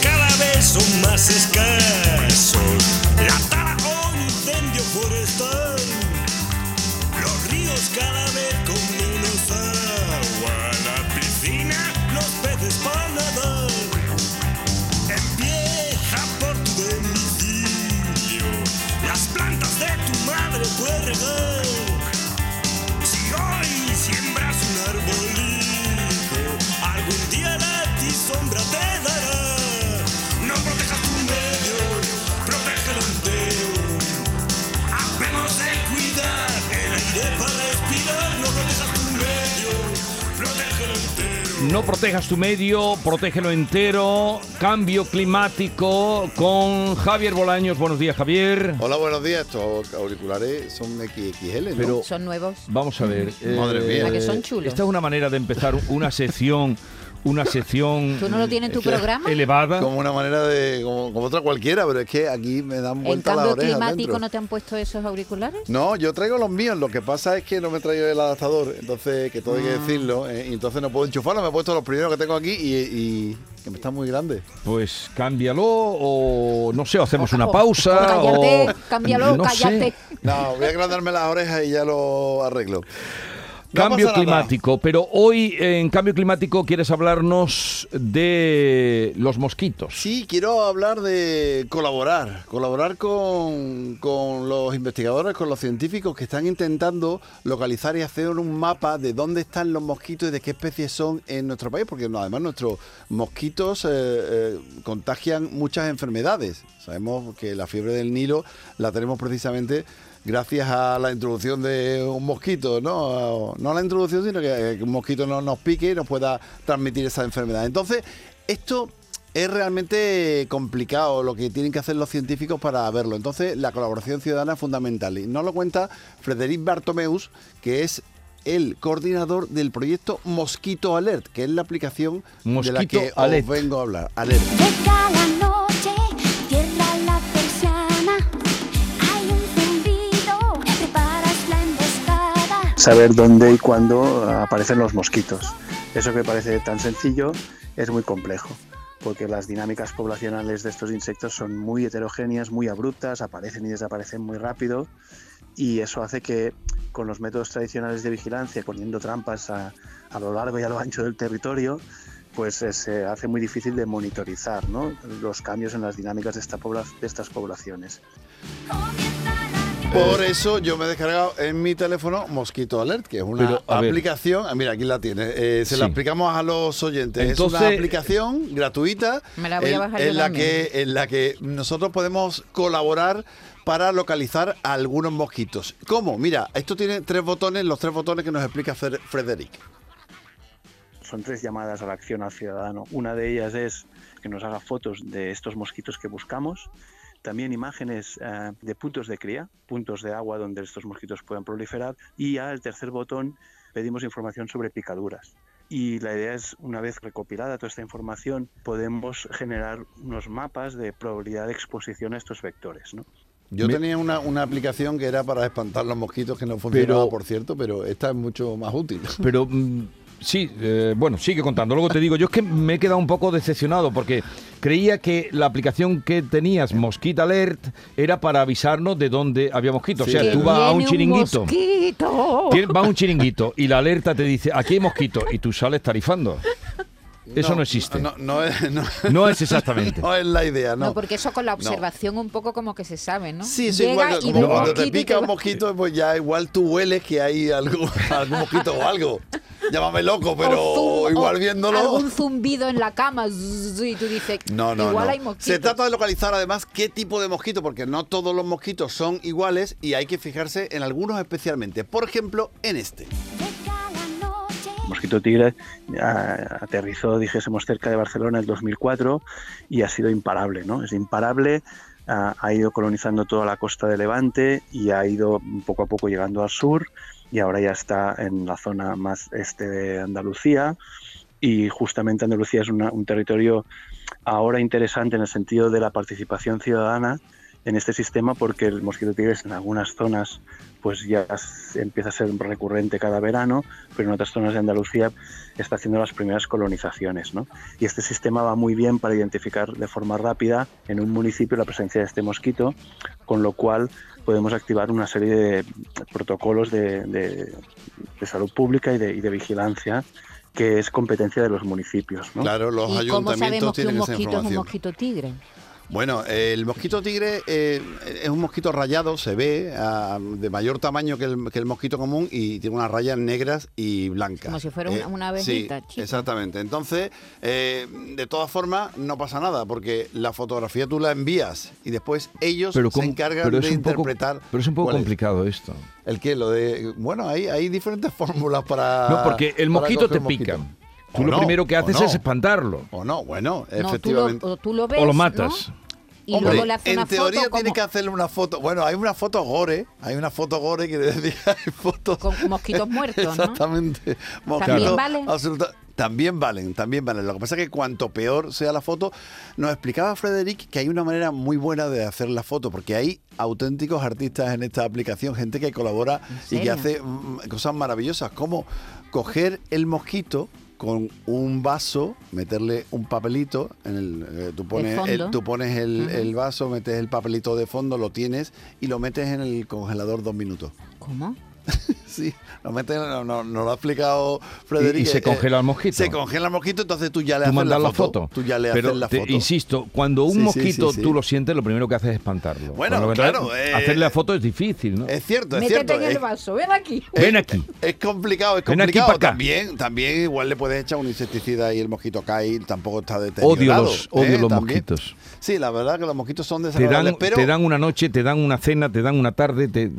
cada vez son más escasos. La tala o incendio forestal. Los ríos cada vez con menos agua. La piscina, los peces para nadar. Empieza por tu domicilio. Las plantas de tu madre puedes regar. Si hoy siembras un arbolito, algún día la ti sombra No protejas tu medio, protégelo entero. Cambio climático con Javier Bolaños. Buenos días, Javier. Hola, buenos días. Estos auriculares son XXL, ¿no? Pero Son nuevos. vamos a ver. Madre mía. ¿A que son chulos? Esta es una manera de empezar una sección, una sección ¿Tú no lo tienes en tu programa? elevada. como una manera de. Como, como otra cualquiera, pero es que aquí me dan ¿En vuelta las cambio climático dentro. no te han puesto esos auriculares? No, yo traigo los míos. Lo que pasa es que no me traigo el adaptador, entonces, que todo hay que Ah. decirlo. eh, y entonces no puedo enchufarlo. Me he puesto los primeros que tengo aquí y, y que me están muy grandes. Pues cámbialo o no sé, o hacemos una O- pausa. o cállate, o- cámbialo, no sé. cállate. No, voy a agrandarme las orejas y ya lo arreglo. No Cambio nada. climático, pero hoy en cambio climático quieres hablarnos de los mosquitos. Sí, quiero hablar de colaborar, colaborar con, con los investigadores, con los científicos que están intentando localizar y hacer un mapa de dónde están los mosquitos y de qué especies son en nuestro país, porque además nuestros mosquitos eh, eh, contagian muchas enfermedades. Sabemos que la fiebre del Nilo la tenemos precisamente gracias a la introducción de un mosquito, ¿no? No a la introducción, sino que, que un mosquito no nos pique y nos pueda transmitir esa enfermedad. Entonces, esto es realmente complicado lo que tienen que hacer los científicos para verlo. Entonces, la colaboración ciudadana es fundamental. Y nos lo cuenta Frederic Bartomeus, que es el coordinador del proyecto Mosquito Alert, que es la aplicación de la que Alert. os vengo a hablar. Alert. Saber dónde y cuándo aparecen los mosquitos. Eso que parece tan sencillo es muy complejo, porque las dinámicas poblacionales de estos insectos son muy heterogéneas, muy abruptas, aparecen y desaparecen muy rápido, y eso hace que con los métodos tradicionales de vigilancia, poniendo trampas a, a lo largo y a lo ancho del territorio, pues eh, se hace muy difícil de monitorizar los cambios en las dinámicas de estas poblaciones. Por eso yo me he descargado en mi teléfono Mosquito Alert, que es una Pero, a ver. aplicación. ah, Mira, aquí la tiene. Eh, se Sí. la explicamos a los oyentes. es una aplicación gratuita Me la voy a en, bajar en yo la también. que en la que nosotros podemos colaborar para localizar a algunos mosquitos. ¿Cómo? Mira, esto tiene tres botones, los tres botones que nos explica Fer- Frederic. son tres llamadas a la acción al ciudadano. Una de ellas es que nos haga fotos de estos mosquitos que buscamos, también imágenes eh, de puntos de cría, puntos de agua donde estos mosquitos puedan proliferar y ya el tercer botón pedimos información sobre picaduras. Y la idea es, una vez recopilada toda esta información, podemos generar unos mapas de probabilidad de exposición a estos vectores. ¿no? Yo tenía una, una aplicación que era para espantar los mosquitos, que no funcionaba, Pero- por cierto, pero esta es mucho más útil. Pero sí, eh, bueno, sigue contando. Luego te digo, yo es que me he quedado un poco decepcionado porque creía que la aplicación que tenías, Mosquito Alert, era para avisarnos de dónde había mosquitos. Sí. O sea, tú vas a un chiringuito. mosquito. Tien- Va a un chiringuito y la alerta te dice, aquí hay mosquitos, y tú sales tarifando. Eso no, existe. No, No, no es, no- es exactamente. no es la idea, No. no. porque eso con la observación un poco como que se sabe, ¿no? Sí, sí, Llega igual, y como cuando te pica un mosquito, pues ya igual tú hueles que hay algo, algún mosquito o algo. Llámame loco, pero igual viéndolo. Algún zumbido en la cama y tú dices, No, no, igual no. hay mosquitos. Se trata de localizar además qué tipo de mosquito, porque no todos los mosquitos son iguales y hay que fijarse en algunos especialmente. Por ejemplo, en este. Mosquito tigre ah, aterrizó, dijésemos, cerca de Barcelona en el 2004 y ha sido imparable, ¿no? Es imparable, ha ido colonizando toda la costa de Levante y ha ido poco a poco llegando al sur y ahora ya está en la zona más este de Andalucía. Y justamente Andalucía es una- un territorio ahora interesante en el sentido de la participación ciudadana en este sistema porque el mosquito tigre en algunas zonas pues ya empieza a ser recurrente cada verano, pero en otras zonas de Andalucía está haciendo las primeras colonizaciones. ¿no? Y este sistema va muy bien para identificar de forma rápida en un municipio la presencia de este mosquito, con lo cual podemos activar una serie de protocolos de, de- de salud pública y de, y de vigilancia que es competencia de los municipios. ¿no? Claro, los ¿Y cómo ayuntamientos sabemos que un tienen esa mosquito es un información. mosquito tigre? Bueno, eh, el mosquito tigre eh, es un mosquito rayado, se ve de mayor tamaño que el, que el mosquito común y tiene unas rayas negras y blancas. Como si fuera una- una abejita, Sí, chica. exactamente. Entonces, eh, de todas formas, no pasa nada porque la fotografía tú la envías y después ellos se ¿cómo- encargan pero de poco- interpretar. pero es un poco complicado esto. ¿El qué? Lo de. Bueno, hay, hay diferentes fórmulas para. No, porque el mosquito te pica. Tú O lo no, primero que haces no. es espantarlo. O no, bueno, No, tú lo, efectivamente. o tú lo ves, O lo ¿no? matas. Y Hombre, luego le hace en una teoría foto tiene como, que hacerle una foto. Bueno, hay una foto gore, hay una foto gore que decía hay fotos con mosquitos muertos, ¿no? Exactamente. ¿También Mosquitos valen? absoluta- También valen, también valen. Lo que pasa es que cuanto peor sea la foto, nos explicaba Frederic que hay una manera muy buena de hacer la foto, porque hay auténticos artistas en esta aplicación, gente que colabora y que hace mm, cosas maravillosas, como coger el mosquito con un vaso, meterle un papelito, en el, eh, tú pones, el, tú pones el vaso, metes el papelito de fondo, lo tienes y lo metes en el congelador dos minutos. ¿Cómo? Sí, lo metes, no, no, nos lo ha explicado Frederic. Y- y se eh, congela el mosquito. Se congela el mosquito, entonces tú ya le Tú haces mandas la la foto. foto. Tú ya le Pero haces la te foto. insisto, cuando un Sí, mosquito sí, sí. tú lo sientes, lo primero que haces es espantarlo. Bueno, Cuando- claro, eh, hacerle la foto es difícil, ¿no? Es cierto, es Métete cierto. en el vaso, ven aquí. Ven aquí. Es complicado, es Ven aquí complicado. pa' acá. También, también igual le puedes echar un insecticida y el mosquito cae y tampoco está deteriorado. Odio los, odio ¿eh? los También. mosquitos. Sí, la verdad que los mosquitos son Te dan, desagradables, pero... te dan una noche, te dan una cena, te dan una tarde, te,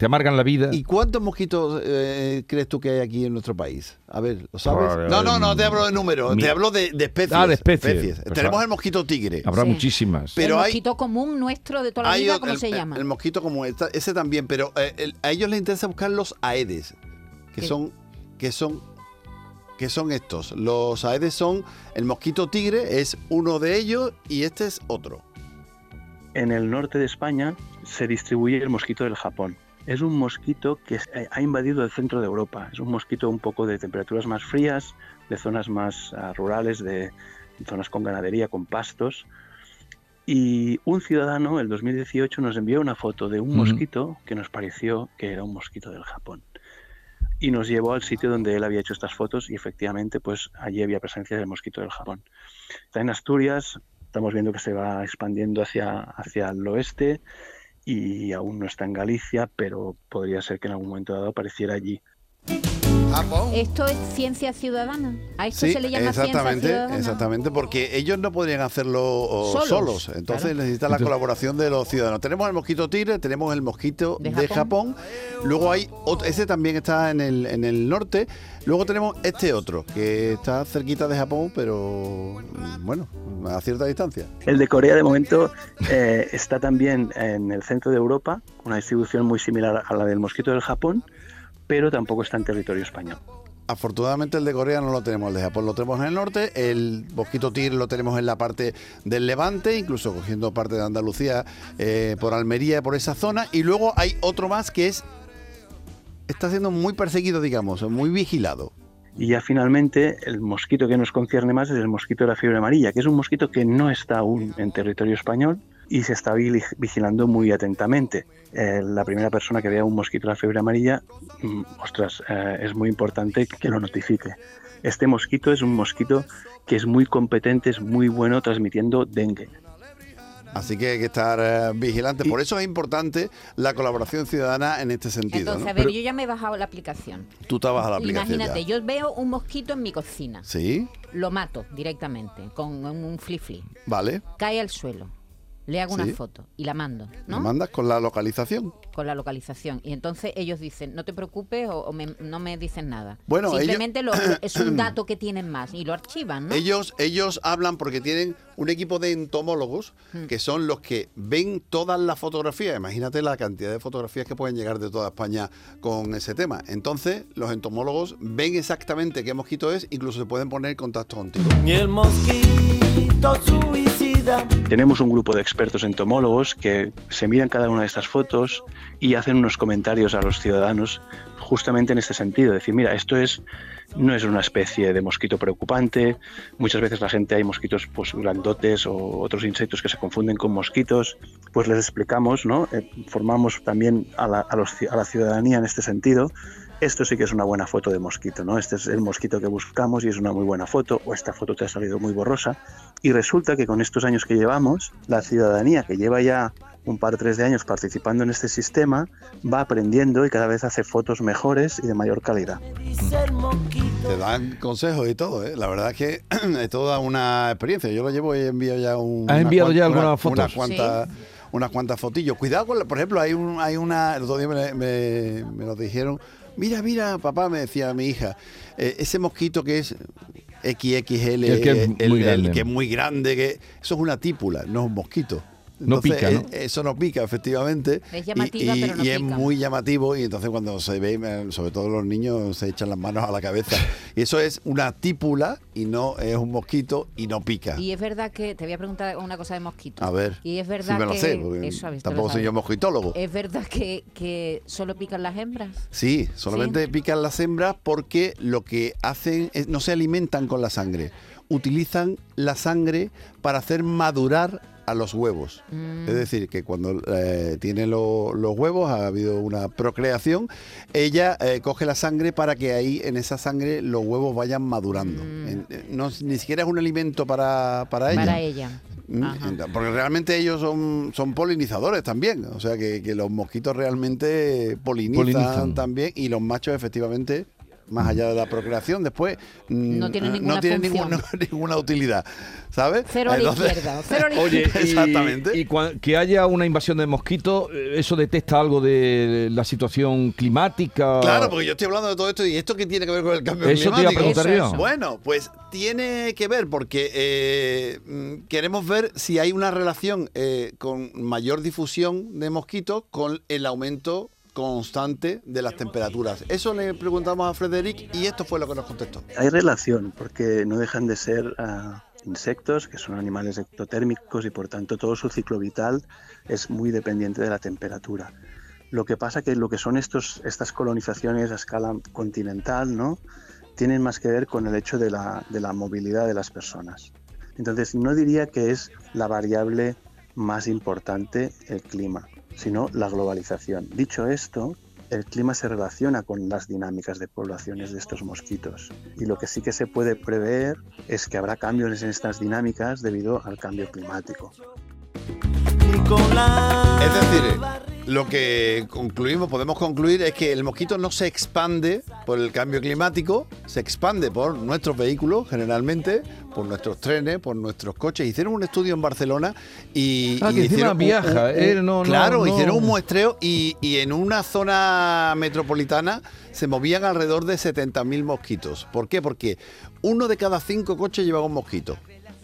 te amargan la vida. ¿Y cuántos mosquitos eh, crees tú que hay aquí en nuestro país? A ver, ¿lo sabes? No, no, no te hablo de números, mi- te hablo de, de especies. Ah, de especies. Pues, Tenemos el mosquito tigre. Habrá Sí. muchísimas. Pero el hay- mosquito común nuestro de toda la Hay vida, ¿cómo el, se el- llama? El mosquito esta- ese también, pero eh, el- a ellos les interesa buscar los aedes, que ¿Qué? son, que son, que son estos. Los aedes son el mosquito tigre es uno de ellos y este es otro. En el norte de España se distribuye el mosquito del Japón. Es un mosquito que eh, ha invadido el centro de Europa. Es un mosquito un poco de temperaturas más frías, de zonas más ah, rurales, de zonas con ganadería, con pastos. Y un ciudadano, el 2018, nos envió una foto de un mosquito que nos pareció que era un mosquito del Japón. Y nos llevó al sitio donde él había hecho estas fotos y efectivamente pues allí había presencia del mosquito del Japón. Está en Asturias, estamos viendo que se va expandiendo hacia, hacia el oeste y aún no está en Galicia, pero podría ser que en algún momento dado apareciera allí. ¿Esto es ciencia ciudadana? ¿A esto Sí, se le llama ciencia exactamente, ciudadana? exactamente, porque ellos no podrían hacerlo Solos, solos, entonces claro. necesitan la Entonces- colaboración de los ciudadanos. Tenemos el mosquito tigre, tenemos el mosquito de, De Japón. Japón. luego hay otro, ese también está en el, en el norte, luego tenemos este otro, que está cerquita de Japón, pero mm, bueno, a cierta distancia. El de Corea de momento eh, está también en el centro de Europa, una distribución muy similar a la del mosquito del Japón, pero tampoco está en territorio español. Afortunadamente el de Corea no lo tenemos, el de Japón lo tenemos en el norte, el mosquito tigre lo tenemos en la parte del Levante, incluso cogiendo parte de Andalucía, eh, por Almería, por esa zona, y luego hay otro más que es está siendo muy perseguido, digamos, muy vigilado. Y ya finalmente el mosquito que nos concierne más es el mosquito de la fiebre amarilla, que es un mosquito que no está aún en territorio español y se está vigilando muy atentamente. Eh, la primera persona que vea un mosquito de la fiebre amarilla, mm, ostras, eh, es muy importante que lo notifique. Este mosquito es un mosquito que es muy competente, es muy bueno transmitiendo dengue. Así que hay que estar eh, vigilantes. Por eso es importante la colaboración ciudadana en este sentido. Entonces, ¿no? a ver, Pero yo ya me he bajado la aplicación. tú te vas a la aplicación. Imagínate, ya. yo veo un mosquito en mi cocina. Sí, Lo mato directamente con un flip vale. Cae al suelo. Le hago Sí. una foto y la mando, Me ¿no? mandas con la localización. Con la localización. Y entonces ellos dicen, no te preocupes o, o me- no me dicen nada. Bueno, ellos- Simplemente lo- es un dato que tienen más y lo archivan, ¿no? Ellos, ellos hablan porque tienen un equipo de entomólogos Hmm. que son los que ven todas las fotografías. Imagínate la cantidad de fotografías que pueden llegar de toda España con ese tema. Entonces, los entomólogos ven exactamente qué mosquito es, incluso se pueden poner en contacto contigo. Y el mosquito suicida Tenemos un grupo de expertos entomólogos que se miran cada una de estas fotos y hacen unos comentarios a los ciudadanos justamente en este sentido, decir, mira, esto es no es una especie de mosquito preocupante, muchas veces la gente hay mosquitos pues grandotes o otros insectos que se confunden con mosquitos, pues les explicamos, ¿no? Eh, formamos también a la, ciudadanía en este sentido esto sí que es una buena foto de mosquito, ¿no? Este es el mosquito que buscamos y es una muy buena foto, o esta foto te ha salido muy borrosa. Y resulta que con estos años que llevamos, la ciudadanía que lleva ya un par tres de años participando en este sistema va aprendiendo y cada vez hace fotos mejores y de mayor calidad. Te dan consejos y todo, ¿eh? La verdad es que es toda una experiencia. Yo lo llevo y enviado ya un. ¿Has unas enviado ya una- algunas fotos? Unas cuantas, unas cuantas fotillos. Cuidado con, la- por ejemplo, hay, un, hay una. El otro día me, me, me lo dijeron. Mira, mira, papá, me decía mi hija, eh, ese mosquito que es XXL, El que es eh, muy grande. que es muy grande, que eso es una típula, no es un mosquito. No pica, ¿no? eh, Eso no pica, efectivamente. Es Y- llamativa, y, pero no y es muy llamativo y entonces cuando se ve, eh, sobre todo los niños, se echan las manos a la cabeza. Y eso es una típula y no es un mosquito y no pica. Y es verdad que te voy a preguntar una cosa de mosquitos. A ver, Y es si verdad me lo que sé, porque eso, a ver, te lo tampoco soy yo mosquitólogo. Es verdad que, que solo pican las hembras. Sí, solamente pican las hembras porque lo que hacen es no se alimentan con la sangre, utilizan la sangre para hacer madurar a los huevos. Mm. Es decir, que cuando eh, tiene lo- los huevos, ha habido una procreación, ella eh, coge la sangre para que ahí en esa sangre los huevos vayan madurando. En- eh, no, ni siquiera es un alimento para, para ella. Para ella. Mm, Ajá. Porque realmente ellos son, son polinizadores también. O sea que, que los mosquitos realmente polinizan, Polinizan. también y los machos efectivamente, más allá de la procreación, después mm, No tienen eh, ninguna no función. ninguna, ninguna utilidad. ¿Sabes? Cero a la izquierda. Cero a la Oye, izquierda. Exactamente. y cua- que haya una invasión de mosquitos, eh, ¿eso detecta algo de la situación climática? Claro, porque yo estoy hablando de todo esto y esto qué tiene que ver con el cambio Eso te iba a climático. preguntar Eso, yo. eso. Bueno, pues tiene que ver porque eh, mm, queremos ver si hay una relación eh, con mayor difusión de mosquitos con el aumento constante de las temperaturas. Eso le preguntamos a Frederic y esto fue lo que nos contestó. Hay relación porque no dejan de ser ah, insectos, que son animales ectotérmicos y por tanto todo su ciclo vital es muy dependiente de la temperatura. Lo que pasa que lo que son estos, estas colonizaciones a escala continental, ¿no? Tienen más que ver con el hecho de la, de la movilidad de las personas. Entonces, no diría que es la variable más importante el clima, sino la globalización. Dicho esto, el clima se relaciona con las dinámicas de poblaciones de estos mosquitos. Y lo que sí que se puede prever es que habrá cambios en estas dinámicas debido al cambio climático. Es decir, lo que concluimos, podemos concluir es que el mosquito no se expande por el cambio climático, se expande por nuestros vehículos generalmente, por nuestros trenes, por nuestros coches. Hicieron un estudio en Barcelona y, Ah, y que hicieron viaja, un- un- eh, no, no, claro, no. hicieron un muestreo y, y en una zona metropolitana se movían alrededor de 70.000 mosquitos. ¿Por qué? Porque uno de cada cinco coches llevaba un mosquito.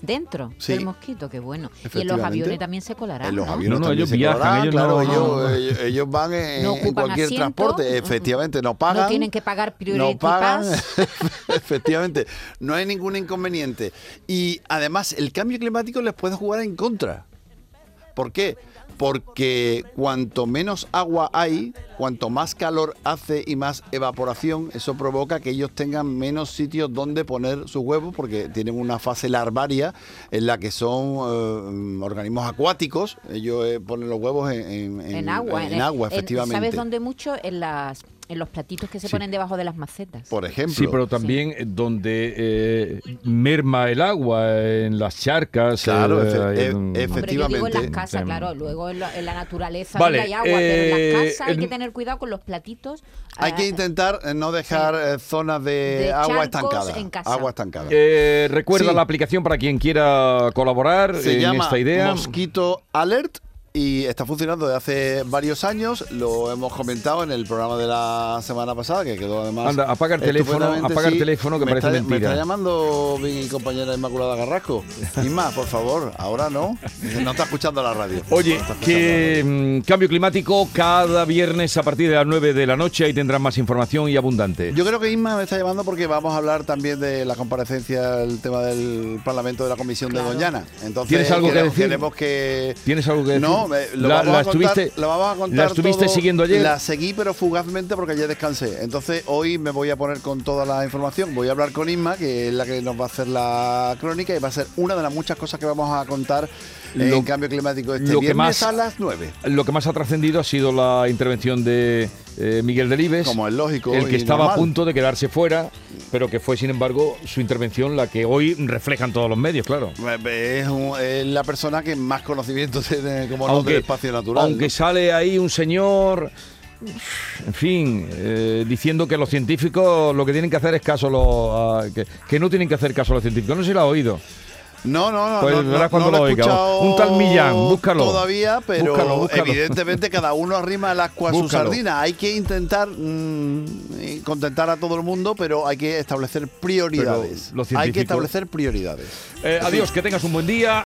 Dentro Sí. del mosquito, qué bueno. Y en los aviones también se colará. En los aviones No, no, también ellos se viajan, colarán, ellos claro, no- ellos, no- ellos- ellos van en, No en ocupan cualquier asiento, transporte, efectivamente, no pagan. No tienen que pagar priority no pagan, efectivamente, no hay ningún inconveniente. Y además, el cambio climático les puede jugar en contra. ¿Por qué? Porque cuanto menos agua hay, cuanto más calor hace y más evaporación, eso provoca que ellos tengan menos sitios donde poner sus huevos, porque tienen una fase larvaria en la que son eh, organismos acuáticos. Ellos eh, ponen los huevos en, en- En agua. En, agua, en- efectivamente. ¿Sabes dónde mucho? En las en los platitos que se Sí. ponen debajo de las macetas. Por ejemplo. Sí, pero también eh, donde eh, merma el agua, en las charcas. Claro, eh, efe- en- Hombre, yo digo en las efectivamente. casas, Tem- claro, luego en la, en la naturaleza Vale, hay agua, pero en eh, las casas hay que tener cuidado con los platitos. Hay que ah, intentar eh, no dejar eh, zonas de, De agua estancada. en casa. Agua estancada. Eh, recuerda Sí. la aplicación para quien quiera colaborar Se en llama esta idea. Mosquito Alert y está funcionando desde hace varios años. Lo hemos comentado en el programa de la semana pasada, que quedó además. Anda, apaga el teléfono, apaga el teléfono, que me parece está, mentira. Me está llamando mi compañera Inmaculada Garrasco. Isma, por favor, ahora no. No está escuchando la radio. Oye, No que mm, cambio climático cada viernes a partir de las 9 de la noche. Ahí tendrán más información y abundante. Yo creo que Isma me está llamando porque vamos a hablar también de la comparecencia, el tema del Parlamento de la Comisión de Doñana. Entonces, ¿Tienes algo que queremos, decir? queremos que ¿Tienes algo que decir? No, me- lo, La- vamos la a contar, estuviste- lo vamos a contar. ¿La estuviste todo. siguiendo ayer? La seguí, pero fugazmente porque ayer descansé. Entonces, hoy me voy a poner con toda la información. Voy a hablar con Isma, que es la que nos va a hacer la crónica y va a ser una de las muchas cosas que vamos a contar Lo- en cambio climático este lo que más- a las 9. Lo que más ha trascendido ha sido la intervención de eh, Miguel Delibes. Como es lógico El que estaba a punto de quedarse fuera, pero que fue, sin embargo, su intervención la que hoy reflejan todos los medios, claro. Es, un- es la persona que más conocimiento tiene como Aunque, del espacio natural. aunque ¿no? sale ahí un señor, en fin, eh, diciendo que los científicos lo que tienen que hacer es caso a los, a- que, que no tienen que hacer caso a los científicos. No sé si lo ha oído. No, no, no. Pues no, cuando no lo he oiga. escuchado Un tal Millán, búscalo. Todavía, pero Búscalo, búscalo. evidentemente cada uno arrima el ascua a su sardina. Hay que intentar mm, contentar a todo el mundo, pero hay que establecer prioridades. Hay que establecer prioridades. Eh, adiós, que tengas un buen día.